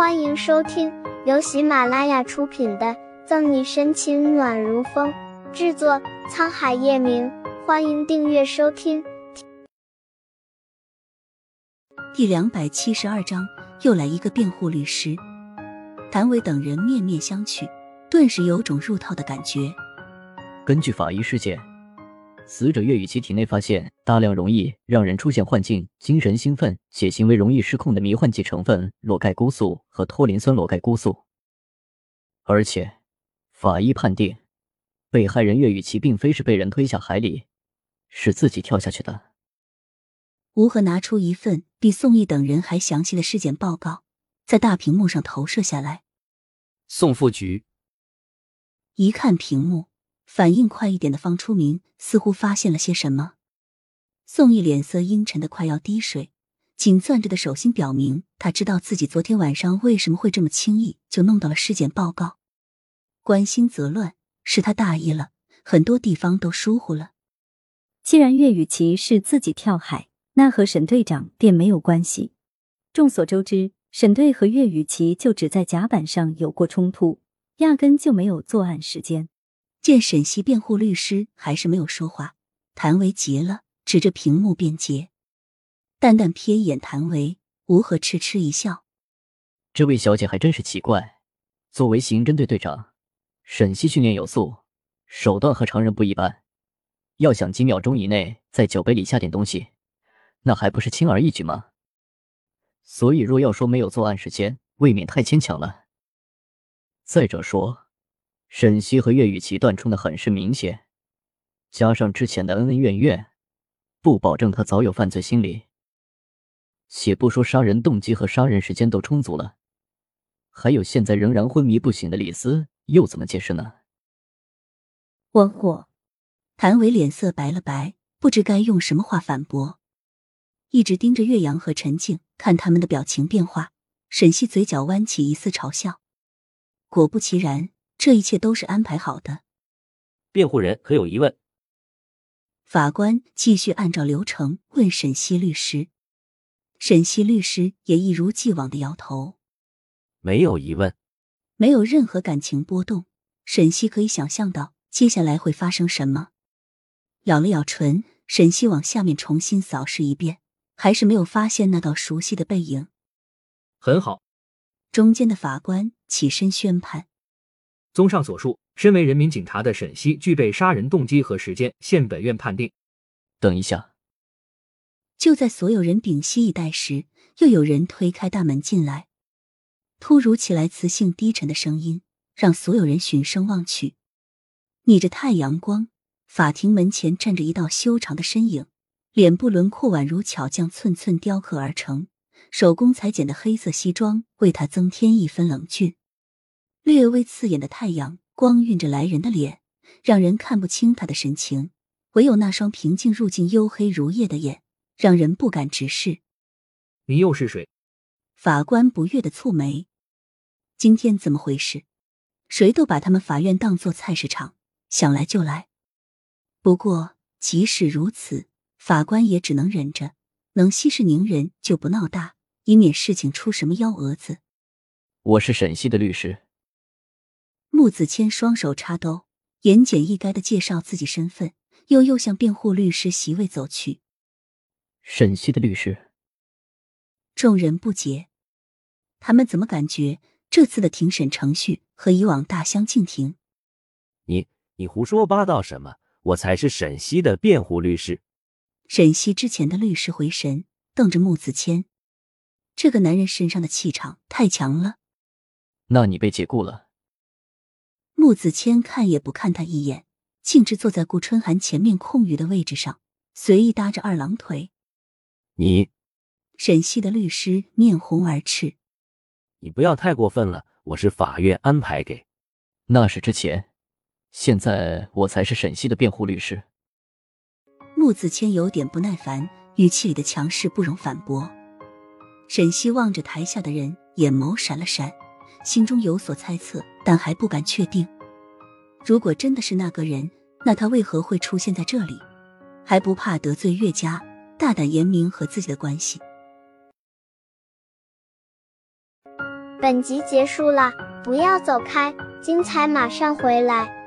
欢迎收听由喜马拉雅出品的《赠你深情暖如风》，制作沧海夜明。欢迎订阅收听。第两百七十二章，又来一个辩护律师。谭伟等人面面相觑，顿时有种入套的感觉。根据法医尸检。死者岳雨琪体内发现大量容易让人出现幻境、精神兴奋且行为容易失控的迷幻剂成分裸盖菇素和脱磷酸裸盖菇素，而且法医判定被害人岳雨琪并非是被人推下海里，是自己跳下去的。吴和拿出一份比宋义等人还详细的尸检报告，在大屏幕上投射下来。宋副局一看屏幕。反应快一点的方初明似乎发现了些什么，宋毅脸色阴沉的快要滴水，紧攥着的手心表明他知道自己昨天晚上为什么会这么轻易就弄到了尸检报告。关心则乱，是他大意了，很多地方都疏忽了。既然岳雨琪是自己跳海，那和沈队长便没有关系。众所周知，沈队和岳雨琪就只在甲板上有过冲突，压根就没有作案时间。见沈西辩护律师还是没有说话，谭维急了，指着屏幕辩解。淡淡瞥一眼谭维，吴和痴痴一笑：“这位小姐还真是奇怪。作为刑侦队队长，沈西训练有素，手段和常人不一般。要想几秒钟以内在酒杯里下点东西，那还不是轻而易举吗？所以若要说没有作案时间，未免太牵强了。再者说。”沈西和岳雨琪断冲的很是明显，加上之前的恩恩怨怨，不保证他早有犯罪心理。且不说杀人动机和杀人时间都充足了，还有现在仍然昏迷不醒的李斯，又怎么解释呢？我我，谭伟脸色白了白，不知该用什么话反驳，一直盯着岳阳和陈静看他们的表情变化。沈西嘴角弯起一丝嘲笑，果不其然。这一切都是安排好的。辩护人可有疑问？法官继续按照流程问沈西律师。沈西律师也一如既往的摇头，没有疑问，没有任何感情波动。沈西可以想象到接下来会发生什么。咬了咬唇，沈西往下面重新扫视一遍，还是没有发现那道熟悉的背影。很好。中间的法官起身宣判。综上所述，身为人民警察的沈西具备杀人动机和时间，现本院判定。等一下！就在所有人屏息以待时，又有人推开大门进来。突如其来、磁性低沉的声音让所有人循声望去。逆着太阳光，法庭门前站着一道修长的身影，脸部轮廓宛如巧匠寸寸雕刻而成，手工裁剪的黑色西装为他增添一分冷峻。略微刺眼的太阳光晕着来人的脸，让人看不清他的神情，唯有那双平静入境、黝黑如夜的眼，让人不敢直视。你又是谁？法官不悦的蹙眉。今天怎么回事？谁都把他们法院当作菜市场，想来就来。不过即使如此，法官也只能忍着，能息事宁人就不闹大，以免事情出什么幺蛾子。我是沈西的律师。穆子谦双手插兜，言简意赅的介绍自己身份，又又向辩护律师席位走去。沈西的律师，众人不解，他们怎么感觉这次的庭审程序和以往大相径庭？你你胡说八道什么？我才是沈西的辩护律师。沈西之前的律师回神，瞪着穆子谦，这个男人身上的气场太强了。那你被解雇了。穆子谦看也不看他一眼，径直坐在顾春寒前面空余的位置上，随意搭着二郎腿。你，沈西的律师面红耳赤。你不要太过分了，我是法院安排给。那是之前，现在我才是沈西的辩护律师。穆子谦有点不耐烦，语气里的强势不容反驳。沈西望着台下的人，眼眸闪了闪。心中有所猜测，但还不敢确定。如果真的是那个人，那他为何会出现在这里？还不怕得罪岳家，大胆言明和自己的关系？本集结束了，不要走开，精彩马上回来。